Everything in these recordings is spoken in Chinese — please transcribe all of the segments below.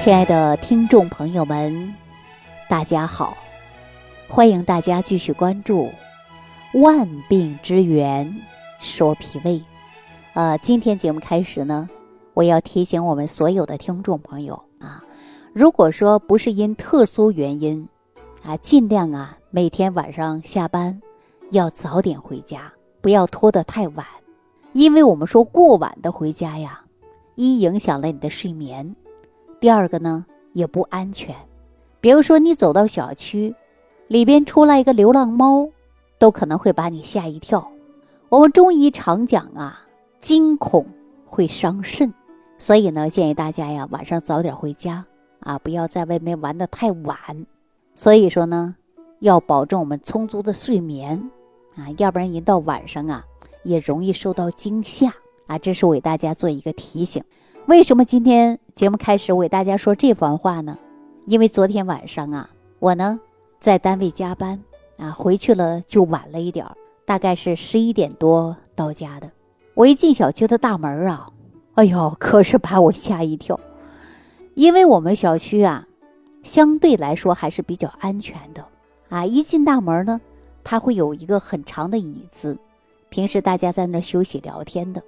亲爱的听众朋友们，大家好！欢迎大家继续关注《万病之源说脾胃》。呃，今天节目开始呢，我要提醒我们所有的听众朋友啊，如果说不是因特殊原因啊，尽量啊每天晚上下班要早点回家，不要拖得太晚，因为我们说过晚的回家呀，一影响了你的睡眠。第二个呢，也不安全。比如说，你走到小区里边出来一个流浪猫，都可能会把你吓一跳。我们中医常讲啊，惊恐会伤肾，所以呢，建议大家呀，晚上早点回家啊，不要在外面玩的太晚。所以说呢，要保证我们充足的睡眠啊，要不然一到晚上啊，也容易受到惊吓啊。这是为大家做一个提醒。为什么今天节目开始我给大家说这番话呢？因为昨天晚上啊，我呢在单位加班啊，回去了就晚了一点儿，大概是十一点多到家的。我一进小区的大门啊，哎呦，可是把我吓一跳，因为我们小区啊，相对来说还是比较安全的啊。一进大门呢，它会有一个很长的椅子，平时大家在那休息聊天的。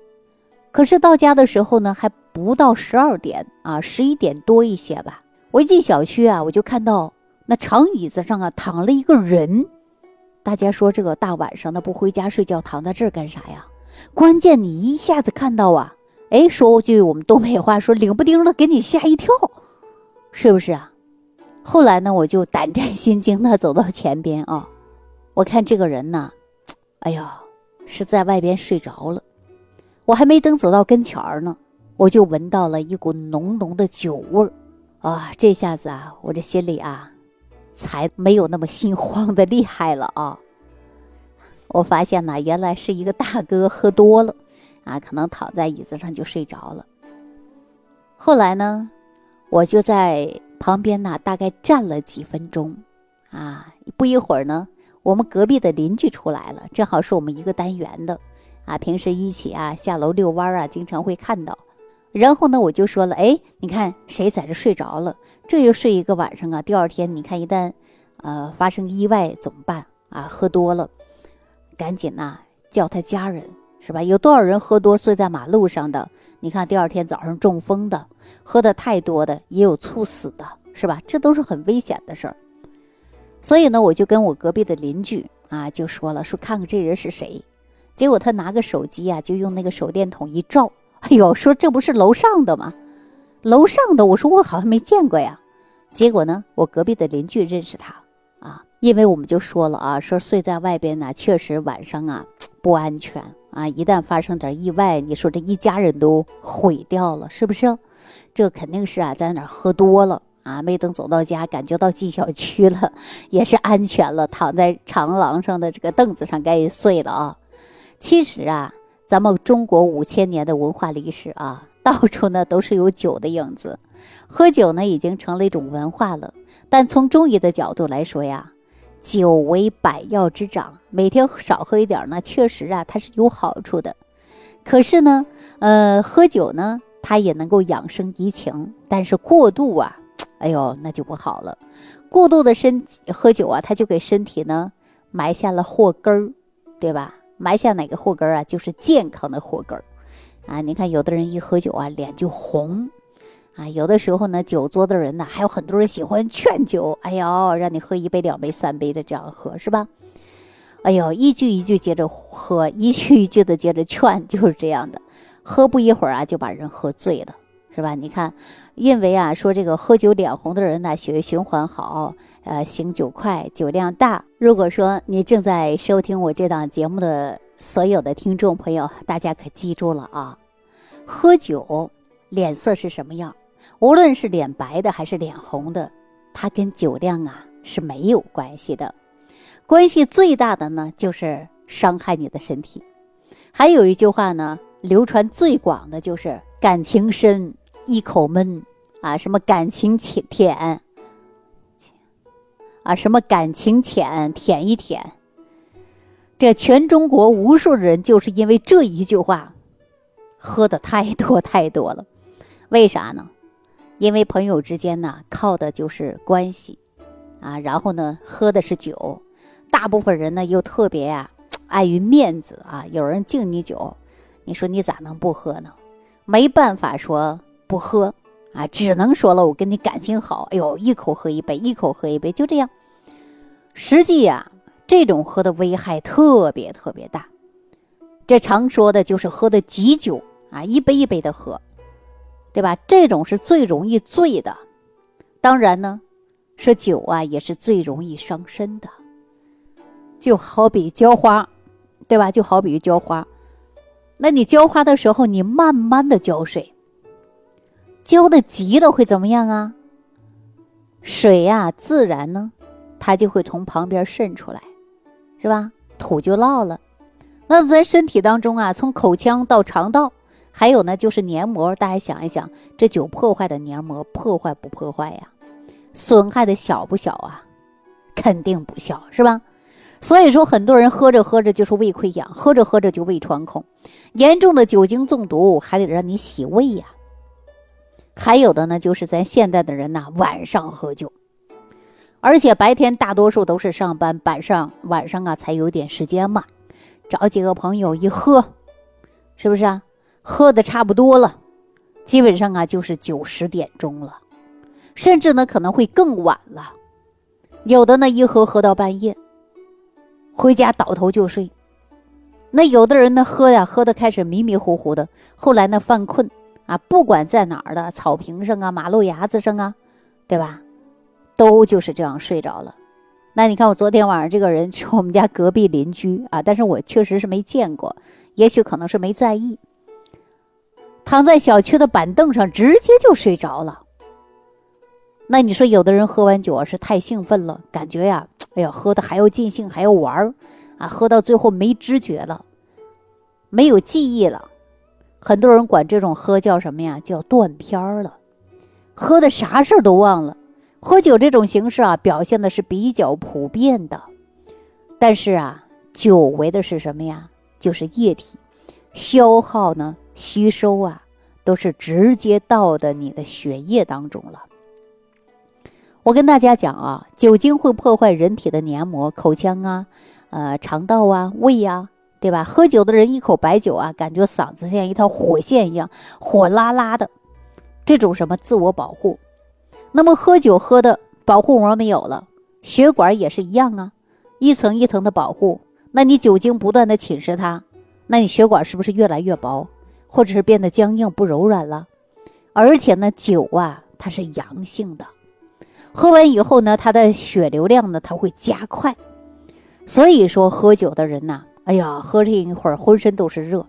可是到家的时候呢，还不到十二点啊，十一点多一些吧。我一进小区啊，我就看到那长椅子上啊躺了一个人。大家说这个大晚上的不回家睡觉，躺在这儿干啥呀？关键你一下子看到啊，哎，说句我们东北话，说冷不丁的给你吓一跳，是不是啊？后来呢，我就胆战心惊的走到前边啊，我看这个人呢，哎呀，是在外边睡着了。我还没等走到跟前儿呢，我就闻到了一股浓浓的酒味儿，啊，这下子啊，我这心里啊，才没有那么心慌的厉害了啊。我发现呢，原来是一个大哥喝多了，啊，可能躺在椅子上就睡着了。后来呢，我就在旁边呢，大概站了几分钟，啊，不一会儿呢，我们隔壁的邻居出来了，正好是我们一个单元的。啊，平时一起啊下楼遛弯啊，经常会看到。然后呢，我就说了，哎，你看谁在这睡着了？这又睡一个晚上啊。第二天你看一旦，呃，发生意外怎么办啊？喝多了，赶紧呐叫他家人，是吧？有多少人喝多睡在马路上的？你看第二天早上中风的，喝的太多的也有猝死的，是吧？这都是很危险的事儿。所以呢，我就跟我隔壁的邻居啊就说了，说看看这人是谁。结果他拿个手机啊，就用那个手电筒一照，哎呦，说这不是楼上的吗？楼上的，我说我好像没见过呀。结果呢，我隔壁的邻居认识他啊，因为我们就说了啊，说睡在外边呢，确实晚上啊不安全啊，一旦发生点意外，你说这一家人都毁掉了，是不是？这肯定是啊，在哪喝多了啊，没等走到家，感觉到进小区了，也是安全了，躺在长廊上的这个凳子上该睡了啊。其实啊，咱们中国五千年的文化历史啊，到处呢都是有酒的影子，喝酒呢已经成了一种文化了。但从中医的角度来说呀，酒为百药之长，每天少喝一点呢，确实啊它是有好处的。可是呢，呃，喝酒呢它也能够养生怡情，但是过度啊，哎呦那就不好了。过度的身喝酒啊，它就给身体呢埋下了祸根儿，对吧？埋下哪个祸根啊？就是健康的祸根，啊！你看有的人一喝酒啊，脸就红，啊，有的时候呢，酒桌的人呢，还有很多人喜欢劝酒，哎呦，让你喝一杯、两杯、三杯的这样喝，是吧？哎呦，一句一句接着喝，一句一句的接着劝，就是这样的，喝不一会儿啊，就把人喝醉了，是吧？你看。因为啊，说这个喝酒脸红的人呢，血液循环好，呃，醒酒快，酒量大。如果说你正在收听我这档节目的所有的听众朋友，大家可记住了啊，喝酒脸色是什么样？无论是脸白的还是脸红的，它跟酒量啊是没有关系的。关系最大的呢，就是伤害你的身体。还有一句话呢，流传最广的就是感情深。一口闷啊，什么感情浅舔啊，什么感情浅舔一舔。这全中国无数人就是因为这一句话，喝的太多太多了。为啥呢？因为朋友之间呢，靠的就是关系，啊，然后呢，喝的是酒，大部分人呢又特别呀，碍于面子啊，有人敬你酒，你说你咋能不喝呢？没办法说不喝啊，只能说了我跟你感情好，哎呦，一口喝一杯，一口喝一杯，就这样。实际呀，这种喝的危害特别特别大，这常说的就是喝的急酒啊，一杯一杯的喝。对吧？这种是最容易醉的，当然呢，是酒啊，也是最容易伤身的。就好比浇花，对吧？就好比浇花，那你浇花的时候，你慢慢的浇水，浇的急了会怎么样啊？水呀，自然呢，它就会从旁边渗出来，是吧？土就涝了。那么咱身体当中啊，从口腔到肠道。还有呢，就是黏膜，大家想一想，这酒破坏的黏膜破坏不破坏呀？损害的小不小啊？肯定不小，是吧？所以说，很多人喝着喝着就是胃溃疡，喝着喝着就胃穿孔，严重的酒精中毒还得让你洗胃呀。还有的呢，就是咱现在的人呐，晚上喝酒，而且白天大多数都是上班，晚上晚上啊才有点时间嘛，找几个朋友一喝，是不是啊？喝的差不多了，基本上啊就是九十点钟了，甚至呢可能会更晚了。有的呢一喝喝到半夜，回家倒头就睡。那有的人呢喝呀喝的开始迷迷糊糊的，后来呢犯困啊，不管在哪儿的草坪上啊、马路牙子上啊，对吧？都就是这样睡着了。那你看我昨天晚上这个人去我们家隔壁邻居啊，但是我确实是没见过，也许可能是没在意。躺在小区的板凳上，直接就睡着了。那你说，有的人喝完酒啊是太兴奋了，感觉呀，哎呀，喝的还要尽兴，还要玩儿啊，喝到最后没知觉了，没有记忆了。很多人管这种喝叫什么呀？叫断片儿了，喝的啥事儿都忘了。喝酒这种形式啊，表现的是比较普遍的。但是啊，酒为的是什么呀？就是液体，消耗呢。吸收啊，都是直接到的你的血液当中了。我跟大家讲啊，酒精会破坏人体的黏膜，口腔啊，呃，肠道啊，胃呀，对吧？喝酒的人一口白酒啊，感觉嗓子像一条火线一样，火辣辣的。这种什么自我保护？那么喝酒喝的保护膜没有了，血管也是一样啊，一层一层的保护。那你酒精不断的侵蚀它，那你血管是不是越来越薄？或者是变得僵硬不柔软了，而且呢，酒啊，它是阳性的，喝完以后呢，它的血流量呢，它会加快。所以说，喝酒的人呐，哎呀，喝这一会儿浑身都是热，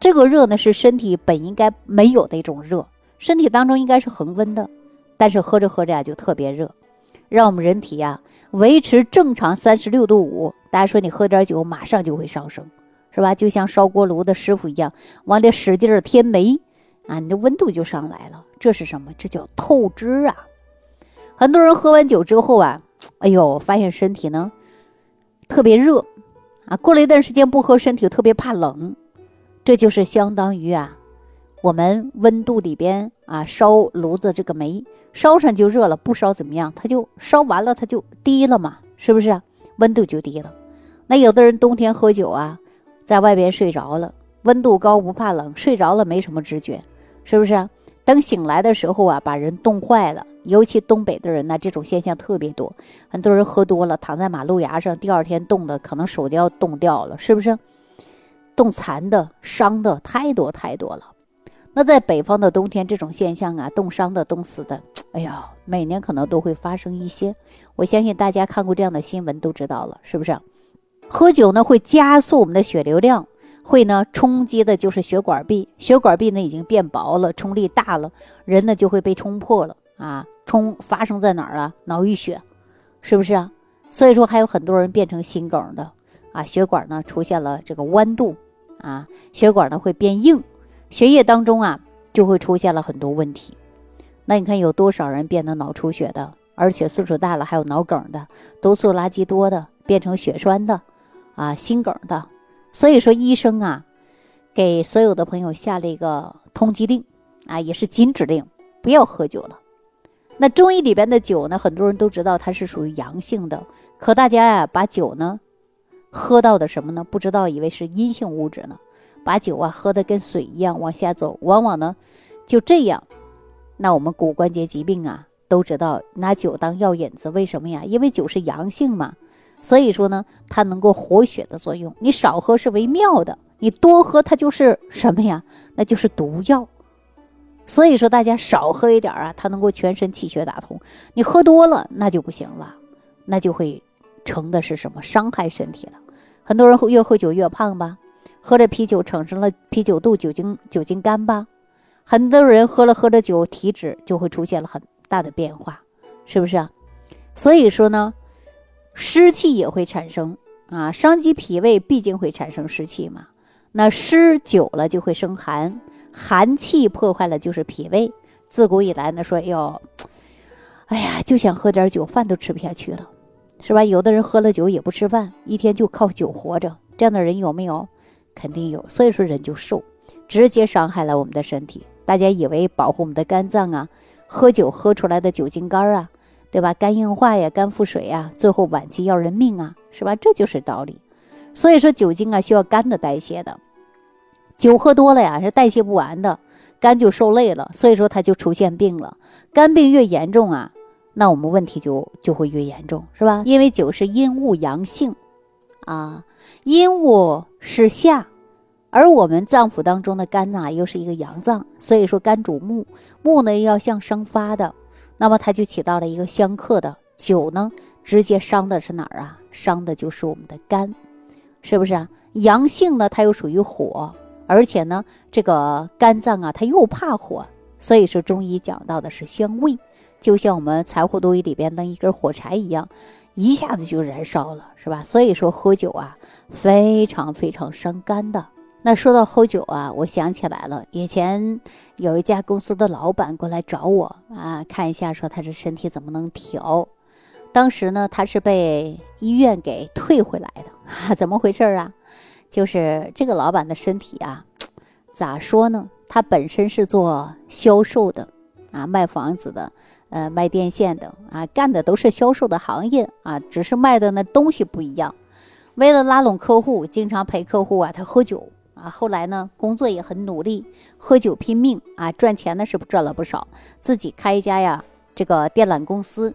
这个热呢，是身体本应该没有的一种热，身体当中应该是恒温的，但是喝着喝着呀，就特别热，让我们人体呀维持正常三十六度五。大家说你喝点酒，马上就会上升。是吧？就像烧锅炉的师傅一样，往里使劲添煤，啊，你的温度就上来了。这是什么？这叫透支啊！很多人喝完酒之后啊，哎呦，发现身体呢特别热，啊，过了一段时间不喝，身体特别怕冷。这就是相当于啊，我们温度里边啊烧炉子这个煤烧上就热了，不烧怎么样？它就烧完了，它就低了嘛，是不是？温度就低了。那有的人冬天喝酒啊。在外边睡着了，温度高不怕冷，睡着了没什么知觉，是不是？等醒来的时候啊，把人冻坏了。尤其东北的人呢，这种现象特别多。很多人喝多了，躺在马路牙上，第二天冻的可能手都要冻掉了，是不是？冻残的、伤的太多太多了。那在北方的冬天，这种现象啊，冻伤的、冻死的，哎呀，每年可能都会发生一些。我相信大家看过这样的新闻都知道了，是不是？喝酒呢会加速我们的血流量，会呢冲击的就是血管壁，血管壁呢已经变薄了，冲力大了，人呢就会被冲破了啊！冲发生在哪儿啊？脑溢血，是不是啊？所以说还有很多人变成心梗的啊，血管呢出现了这个弯度啊，血管呢会变硬，血液当中啊就会出现了很多问题。那你看有多少人变得脑出血的，而且岁数大了还有脑梗的，毒素垃圾多的，变成血栓的。啊，心梗的，所以说医生啊，给所有的朋友下了一个通缉令，啊，也是禁止令，不要喝酒了，那中医里边的酒呢，很多人都知道它是属于阳性的，可大家呀把酒呢喝到的什么呢？不知道以为是阴性物质呢，把酒啊喝的跟水一样往下走，往往呢就这样。那我们骨关节疾病啊都知道拿酒当药引子，为什么呀？因为酒是阳性嘛，所以说呢它能够活血的作用。你少喝是为妙的，你多喝它就是什么呀？那就是毒药。所以说，大家少喝一点啊，它能够全身气血打通。你喝多了，那就不行了，那就会成的是什么？伤害身体了。很多人会越喝酒越胖吧，喝着啤酒产生了啤酒肚、酒精酒精肝吧。很多人喝了喝着酒，体质就会出现了很大的变化，是不是啊？所以说呢，湿气也会产生啊，伤及脾胃，毕竟会产生湿气嘛。那湿久了就会生寒。寒气破坏了就是脾胃。自古以来呢，说要，哎呀，就想喝点酒，饭都吃不下去了，是吧？有的人喝了酒也不吃饭，一天就靠酒活着，这样的人有没有？肯定有。所以说人就瘦，直接伤害了我们的身体。大家以为保护我们的肝脏啊，喝酒喝出来的酒精肝啊，对吧？肝硬化呀，肝腹水呀，最后晚期要人命啊，是吧？这就是道理。所以说酒精啊，需要肝的代谢的。酒喝多了呀，是代谢不完的，肝就受累了，所以说它就出现病了。肝病越严重啊，那我们问题就就会越严重，是吧？因为酒是阴物阳性，啊，阴物是夏，而我们脏腑当中的肝呐，又是一个阳脏，所以说肝主木，木呢要向生发的，那么它就起到了一个相克的。酒呢，直接伤的是哪儿啊？伤的就是我们的肝，是不是啊？阳性呢，它又属于火。而且呢，这个肝脏啊，它又怕火，所以说中医讲到的是相位，就像我们柴火堆里边的一根火柴一样，一下子就燃烧了，是吧？所以说喝酒啊，非常非常伤肝的。那说到喝酒啊，我想起来了，以前有一家公司的老板过来找我啊，看一下说他这身体怎么能调。当时呢，他是被医院给退回来的，怎么回事啊？就是这个老板的身体啊，咋说呢？他本身是做销售的，啊，卖房子的，呃，卖电线的，啊，干的都是销售的行业啊，只是卖的那东西不一样。为了拉拢客户，经常陪客户啊，他喝酒啊。后来呢，工作也很努力，喝酒拼命啊，赚钱呢是赚了不少，自己开一家呀这个电缆公司。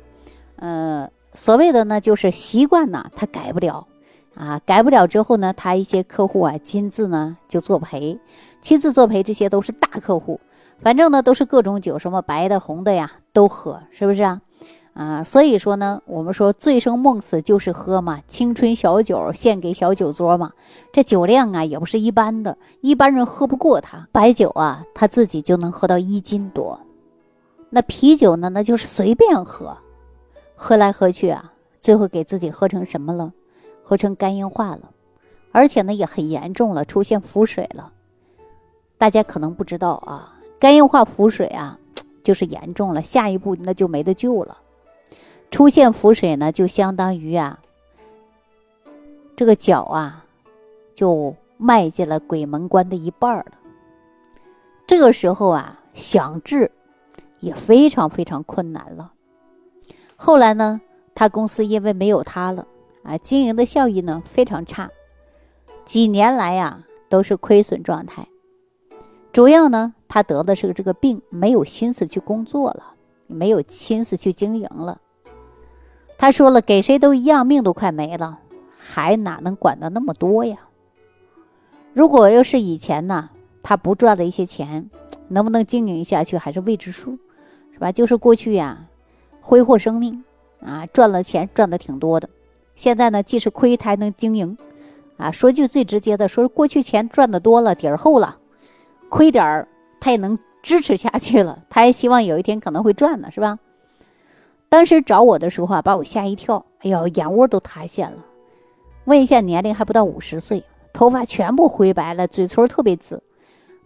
呃，所谓的呢，就是习惯呢，他改不了。啊，改不了之后呢，他一些客户啊亲自呢就作陪，亲自作陪，这些都是大客户，反正呢都是各种酒，什么白的、红的呀都喝，是不是啊？啊，所以说呢，我们说醉生梦死就是喝嘛，青春小酒献给小酒桌嘛，这酒量啊也不是一般的，一般人喝不过他。白酒啊，他自己就能喝到一斤多，那啤酒呢，那就是随便喝，喝来喝去啊，最后给自己喝成什么了？喝成肝硬化了，而且呢也很严重了，出现腹水了。大家可能不知道啊，肝硬化腹水啊，就是严重了，下一步那就没得救了。出现腹水呢，就相当于啊，这个脚啊，就迈进了鬼门关的一半了。这个时候啊，想治也非常非常困难了。后来呢，他公司因为没有他了。啊，经营的效益呢非常差，几年来呀都是亏损状态。主要呢，他得的是这个病，没有心思去工作了，没有心思去经营了。他说了，给谁都一样，命都快没了，还哪能管得那么多呀？如果要是以前呢，他不赚了一些钱，能不能经营下去还是未知数，是吧？就是过去呀，挥霍生命啊，赚了钱赚的挺多的。现在呢，既是亏，他还能经营，啊，说句最直接的，说过去钱赚的多了，底儿厚了，亏点儿他也能支持下去了，他还希望有一天可能会赚呢，是吧？当时找我的时候啊，把我吓一跳，哎呦，眼窝都塌陷了。问一下年龄还不到五十岁，头发全部灰白了，嘴唇特别紫，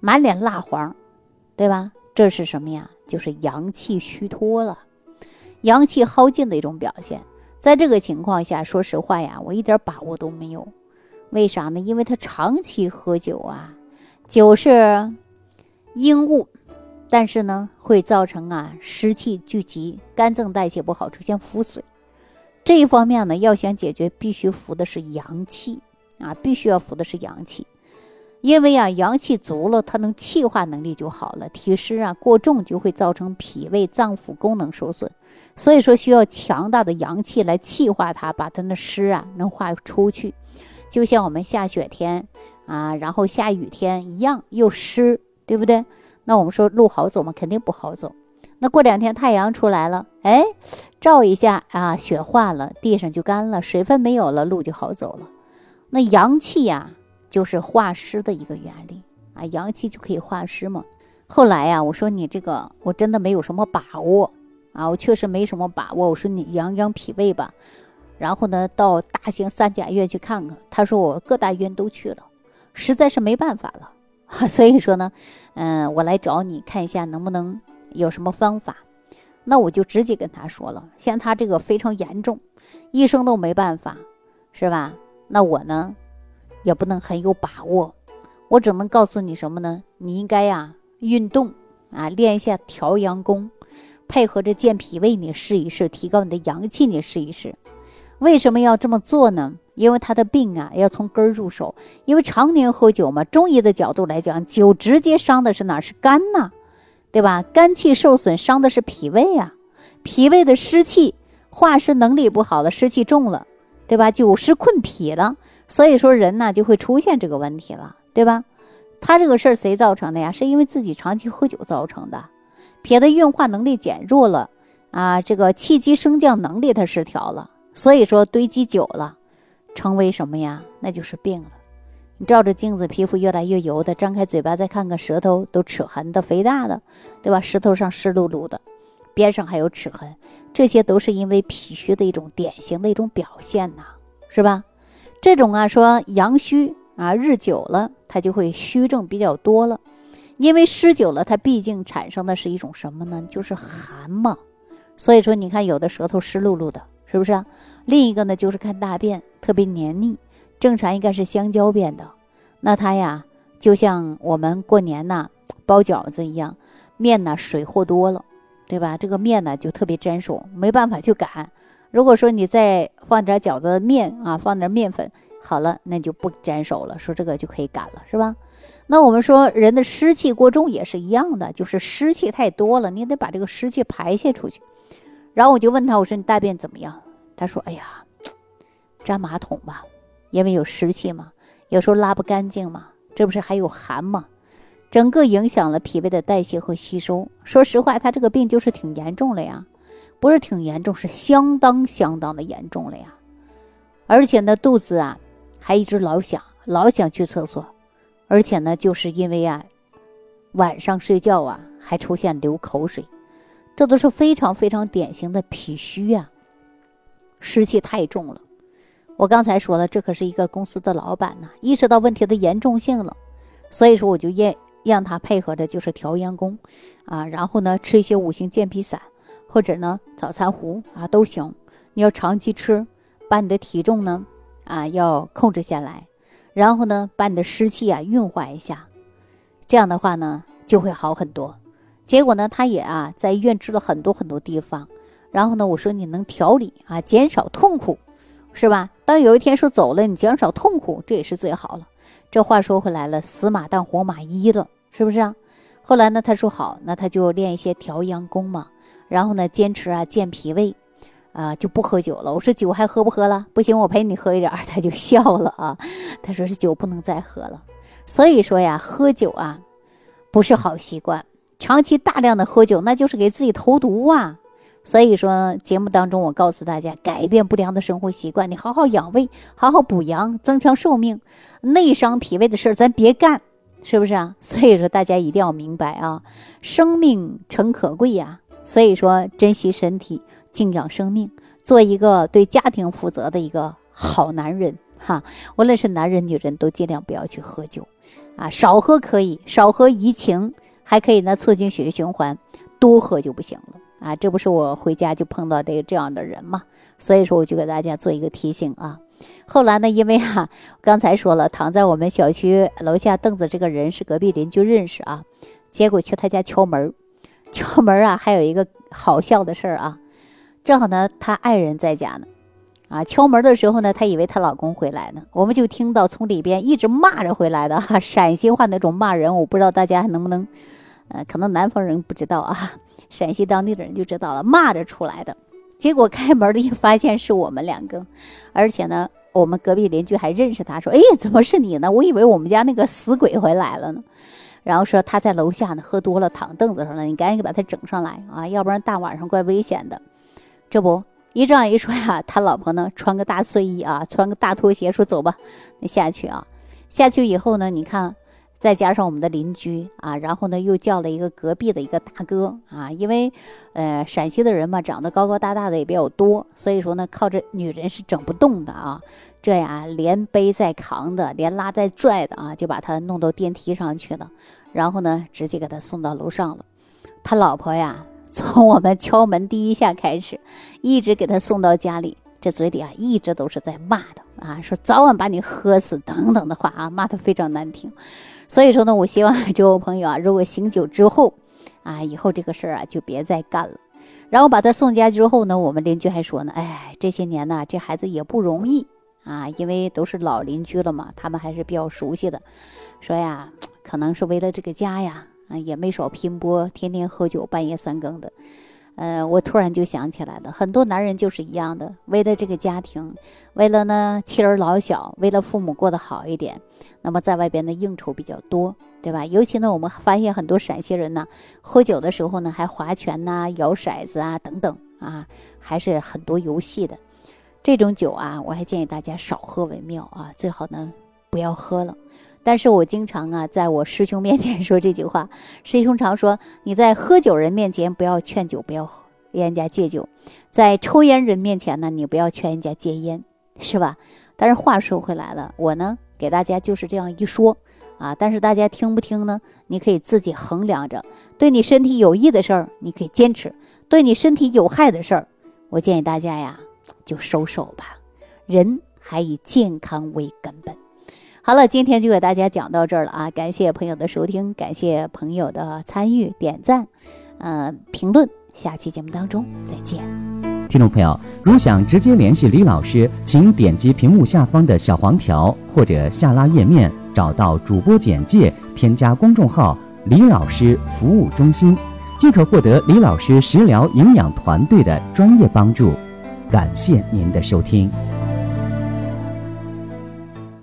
满脸蜡黄，对吧？这是什么呀？就是阳气虚脱了，阳气耗尽的一种表现。在这个情况下，说实话呀，我一点把握都没有。为啥呢？因为他长期喝酒啊，酒是阴物，但是呢，会造成啊湿气聚集，肝脏代谢不好，出现腹水。这一方面呢，要想解决，必须服的是阳气啊，必须要服的是阳气。因为啊，阳气足了，它能气化能力就好了。体湿啊过重就会造成脾胃脏腑功能受损，所以说需要强大的阳气来气化它，把它的湿啊能化出去。就像我们下雪天啊，然后下雨天一样，又湿，对不对？那我们说路好走吗？肯定不好走。那过两天太阳出来了，哎，照一下啊，雪化了，地上就干了，水分没有了，路就好走了。那阳气呀。就是化湿的一个原理啊，阳气就可以化湿嘛。后来呀，我说你这个我真的没有什么把握啊，我确实没什么把握。我说你养养脾胃吧，然后呢，到大型三甲医院去看看。他说我各大医院都去了，实在是没办法了。所以说呢，嗯，我来找你看一下能不能有什么方法。那我就直接跟他说了，像他这个非常严重，医生都没办法，是吧？那我呢？也不能很有把握，我只能告诉你什么呢？你应该呀运动啊，练一下调阳功，配合着健脾胃，你试一试，提高你的阳气，你试一试。为什么要这么做呢？因为他的病啊要从根儿入手，因为常年喝酒嘛。中医的角度来讲，酒直接伤的是哪？是肝呐，对吧？肝气受损，伤的是脾胃啊。脾胃的湿气化湿能力不好了，湿气重了，对吧？酒湿困脾了。所以说人呢就会出现这个问题了，对吧？他这个事儿谁造成的呀？是因为自己长期喝酒造成的，脾的运化能力减弱了啊，这个气机升降能力它失调了，所以说堆积久了，成为什么呀？那就是病了。你照着镜子，皮肤越来越油的，张开嘴巴再看看舌头都齿痕的、肥大的，对吧？舌头上湿漉漉的，边上还有齿痕，这些都是因为脾虚的一种典型的一种表现呐，是吧？这种啊，说阳虚啊，日久了，它就会虚症比较多了。因为湿久了，它毕竟产生的是一种什么呢？就是寒嘛。所以说，你看有的舌头湿漉漉的，是不是啊？另一个呢，就是看大便特别黏腻，正常应该是香蕉便的。那它呀，就像我们过年呐包饺子一样，面呢水和多了，对吧？这个面呢就特别粘手，没办法去擀。如果说你再放点饺子面啊，放点面粉，好了，那就不粘手了，说这个就可以擀了，是吧？那我们说人的湿气过重也是一样的，就是湿气太多了，你得把这个湿气排泄出去。然后我就问他，我说你大便怎么样？他说：哎呀，粘马桶吧，因为有湿气嘛，有时候拉不干净嘛，这不是还有寒嘛，整个影响了脾胃的代谢和吸收。说实话，他这个病就是挺严重了呀。不是挺严重，是相当相当的严重了呀！而且呢，肚子啊还一直老想，老想去厕所，而且呢，就是因为啊晚上睡觉啊还出现流口水，这都是非常非常典型的脾虚呀，湿气太重了。我刚才说了，这可是一个公司的老板呐，意识到问题的严重性了，所以说我就让让他配合着就是调阳功啊，然后呢吃一些五行健脾散。或者呢，早餐糊啊都行。你要长期吃，把你的体重呢啊要控制下来，然后呢把你的湿气啊运化一下，这样的话呢就会好很多。结果呢，他也啊在医院治了很多很多地方，然后呢我说你能调理啊，减少痛苦，是吧？当有一天说走了，你减少痛苦，这也是最好了。这话说回来了，死马当活马医了，是不是啊？后来呢，他说好，那他就练一些调阳功嘛。然后呢，坚持啊健脾胃，啊就不喝酒了。我说酒还喝不喝了？不行，我陪你喝一点儿。他就笑了啊，他说是酒不能再喝了。所以说呀，喝酒啊不是好习惯，长期大量的喝酒那就是给自己投毒啊。所以说节目当中我告诉大家，改变不良的生活习惯，你好好养胃，好好补阳，增强寿命。内伤脾胃的事儿咱别干，是不是啊？所以说大家一定要明白啊，生命诚可贵呀。所以说，珍惜身体，敬仰生命，做一个对家庭负责的一个好男人哈。无论是男人女人，都尽量不要去喝酒，啊，少喝可以，少喝怡情，还可以呢促进血液循环，多喝就不行了啊。这不是我回家就碰到这这样的人嘛，所以说我就给大家做一个提醒啊。后来呢，因为哈刚才说了，躺在我们小区楼下凳子这个人是隔壁邻居认识啊，结果去他家敲门敲门啊，还有一个好笑的事儿啊，正好呢，他爱人在家呢，啊，敲门的时候呢，她以为她老公回来呢，我们就听到从里边一直骂着回来的哈，陕西话那种骂人，我不知道大家还能不能，呃，可能南方人不知道啊，陕西当地的人就知道了，骂着出来的，结果开门的一发现是我们两个，而且呢，我们隔壁邻居还认识他，说，哎，怎么是你呢？我以为我们家那个死鬼回来了呢。然后说他在楼下呢，喝多了躺凳子上了，你赶紧把他整上来啊，要不然大晚上怪危险的。这不一这样一说呀，他老婆呢穿个大睡衣啊，穿个大拖鞋，说走吧，那下去啊。下去以后呢，你看再加上我们的邻居啊，然后呢又叫了一个隔壁的一个大哥啊，因为呃陕西的人嘛，长得高高大大的也比较多，所以说呢靠着女人是整不动的啊。这呀，连背带扛的，连拉带拽的啊，就把他弄到电梯上去了，然后呢，直接给他送到楼上了。他老婆呀，从我们敲门第一下开始，一直给他送到家里，这嘴里啊，一直都是在骂的啊，说早晚把你喝死等等的话啊，骂得非常难听。所以说呢，我希望这位朋友啊，如果醒酒之后啊，以后这个事儿啊，就别再干了。然后把他送家之后呢，我们邻居还说呢，哎，这些年呢，这孩子也不容易。啊，因为都是老邻居了嘛，他们还是比较熟悉的。说呀，可能是为了这个家呀，啊，也没少拼搏，天天喝酒，半夜三更的。呃，我突然就想起来了，很多男人就是一样的，为了这个家庭，为了呢妻儿老小，为了父母过得好一点，那么在外边的应酬比较多，对吧？尤其呢，我们发现很多陕西人呢，喝酒的时候呢，还划拳呐、摇骰子啊等等啊，还是很多游戏的。这种酒啊，我还建议大家少喝为妙啊，最好呢不要喝了。但是我经常啊，在我师兄面前说这句话。师兄常说，你在喝酒人面前不要劝酒，不要喝人家戒酒；在抽烟人面前呢，你不要劝人家戒烟，是吧？但是话说回来了，我呢给大家就是这样一说啊，但是大家听不听呢？你可以自己衡量着，对你身体有益的事儿，你可以坚持；对你身体有害的事儿，我建议大家呀。就收手吧，人还以健康为根本。好了，今天就给大家讲到这儿了啊！感谢朋友的收听，感谢朋友的参与、点赞、呃评论。下期节目当中再见。听众朋友，如想直接联系李老师，请点击屏幕下方的小黄条，或者下拉页面找到主播简介，添加公众号“李老师服务中心”，即可获得李老师食疗营养团队的专业帮助。感谢您的收听。